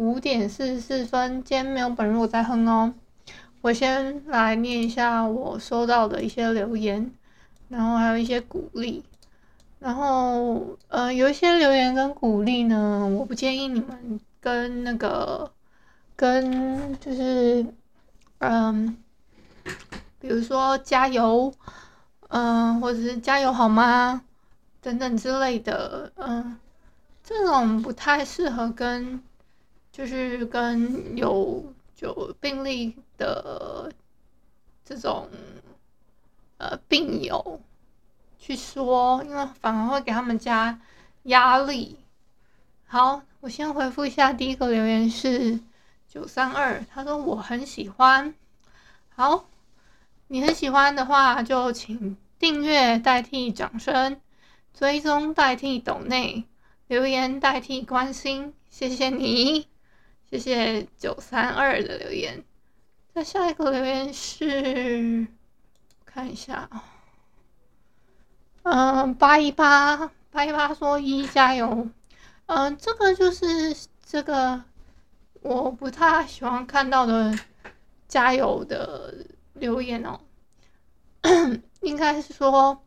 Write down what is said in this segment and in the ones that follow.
五点四十四分，今天没有本日我在哼哦。我先来念一下我收到的一些留言，然后还有一些鼓励。然后，呃，有一些留言跟鼓励呢，我不建议你们跟那个跟就是，嗯，比如说加油，嗯，或者是加油好吗？等等之类的，嗯，这种不太适合跟。就是跟有有病例的这种呃病友去说，因为反而会给他们加压力。好，我先回复一下第一个留言是九三二，他说我很喜欢。好，你很喜欢的话，就请订阅代替掌声，追踪代替抖内，留言代替关心，谢谢你。谢谢九三二的留言。那下一个留言是，看一下啊，嗯，八一八八一八说一加油。嗯，这个就是这个我不太喜欢看到的加油的留言哦。应该是说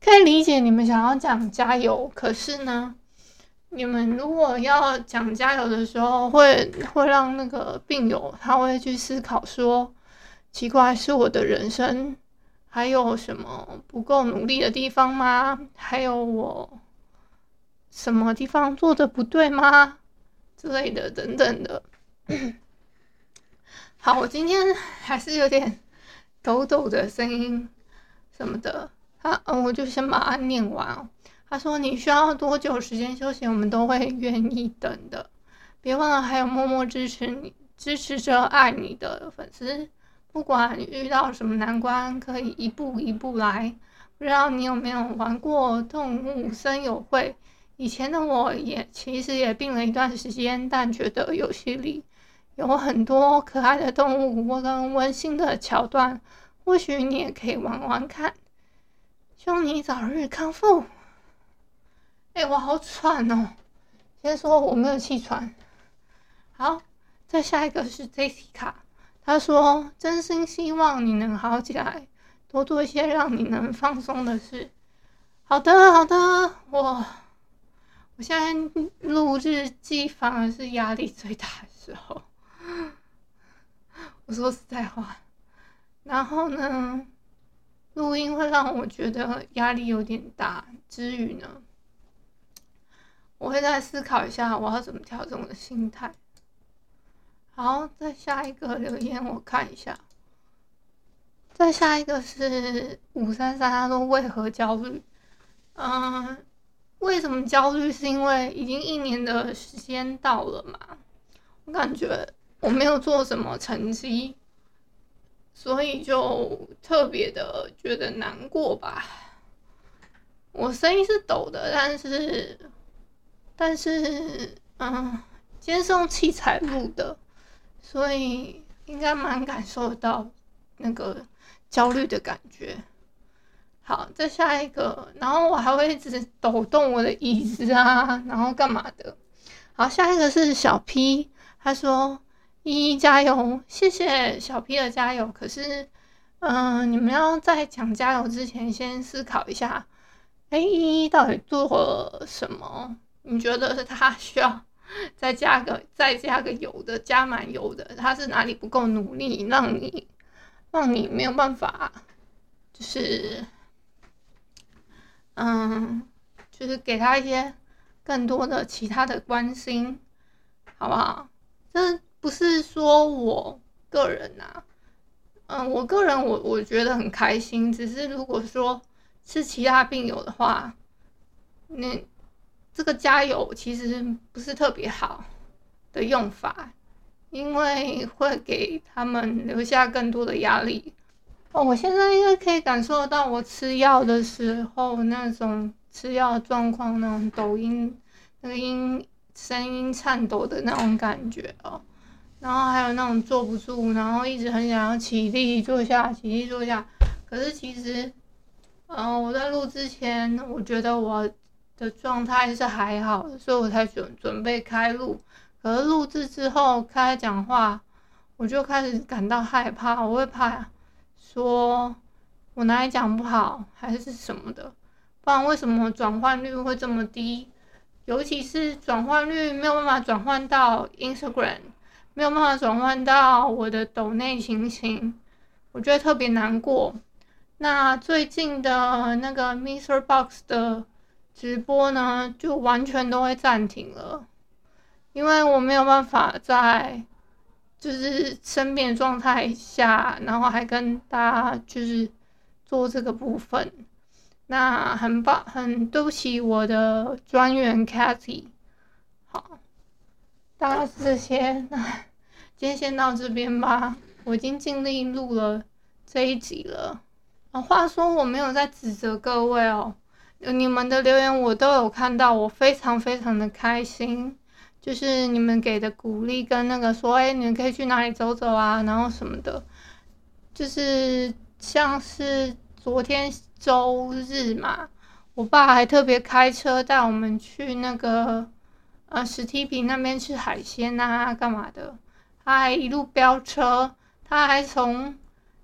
可以理解你们想要讲加油，可是呢。你们如果要讲加油的时候，会会让那个病友他会去思考说，奇怪，是我的人生还有什么不够努力的地方吗？还有我什么地方做的不对吗？之类的等等的。好，我今天还是有点抖抖的声音什么的，啊，嗯，我就先把它念完。他说：“你需要多久时间休息，我们都会愿意等的。别忘了，还有默默支持你、支持着爱你的粉丝。不管遇到什么难关，可以一步一步来。不知道你有没有玩过动物森友会？以前的我也其实也病了一段时间，但觉得游戏里有很多可爱的动物，或跟温馨的桥段，或许你也可以玩玩看。希望你早日康复。”哎、我好喘哦！先说我没有气喘。好，再下一个是 Jessica，他说：“真心希望你能好起来，多做一些让你能放松的事。”好的，好的，我我现在录日记反而是压力最大的时候。我说实在话，然后呢，录音会让我觉得压力有点大，之余呢。我会再思考一下，我要怎么调整我的心态。好，再下一个留言，我看一下。再下一个是五三三，他说为何焦虑？嗯，为什么焦虑？是因为已经一年的时间到了嘛？我感觉我没有做什么成绩，所以就特别的觉得难过吧。我声音是抖的，但是。但是，嗯，今天是用器材录的，所以应该蛮感受到那个焦虑的感觉。好，再下一个，然后我还会一直抖动我的椅子啊，然后干嘛的？好，下一个是小 P，他说：“依依加油，谢谢小 P 的加油。”可是，嗯，你们要在讲加油之前，先思考一下，哎，依依到底做了什么？你觉得他需要 再加个再加个油的，加满油的，他是哪里不够努力，让你让你没有办法，就是嗯，就是给他一些更多的其他的关心，好不好？这不是说我个人呐，嗯，我个人我我觉得很开心，只是如果说是其他病友的话，那。这个加油其实不是特别好的用法，因为会给他们留下更多的压力。哦，我现在应该可以感受到我吃药的时候那种吃药状况，那种抖音那个音声音颤抖的那种感觉哦。然后还有那种坐不住，然后一直很想要起立坐下，起立坐下。可是其实，嗯、我在录之前，我觉得我的状态是还好的，所以我才准准备开录。可是录制之后开讲话，我就开始感到害怕，我会怕说我哪里讲不好，还是什么的。不然为什么转换率会这么低？尤其是转换率没有办法转换到 Instagram。没有办法转换到我的抖内情形，我觉得特别难过。那最近的那个 MixerBox 的直播呢，就完全都会暂停了，因为我没有办法在就是生病的状态下，然后还跟大家就是做这个部分。那很棒，很对不起我的专员 Cathy。好，大概是这些。那今天先到这边吧，我已经尽力录了这一集了。啊，话说我没有在指责各位哦，你们的留言我都有看到，我非常非常的开心。就是你们给的鼓励跟那个说，哎，你们可以去哪里走走啊，然后什么的。就是像是昨天周日嘛，我爸还特别开车带我们去那个呃史提比那边吃海鲜啊，干嘛的。他还一路飙车，他还从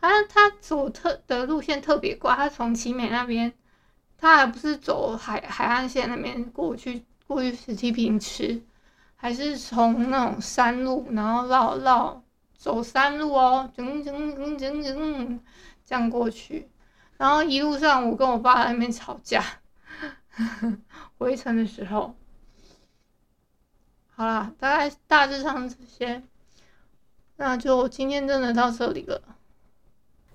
他他走特的路线特别怪，他从奇美那边，他还不是走海海岸线那边过去过去史提品吃，还是从那种山路，然后绕绕走山路哦，整整整整整这样过去，然后一路上我跟我爸在那边吵架，回程的时候，好啦，大概大致上这些。那就今天真的到这里了，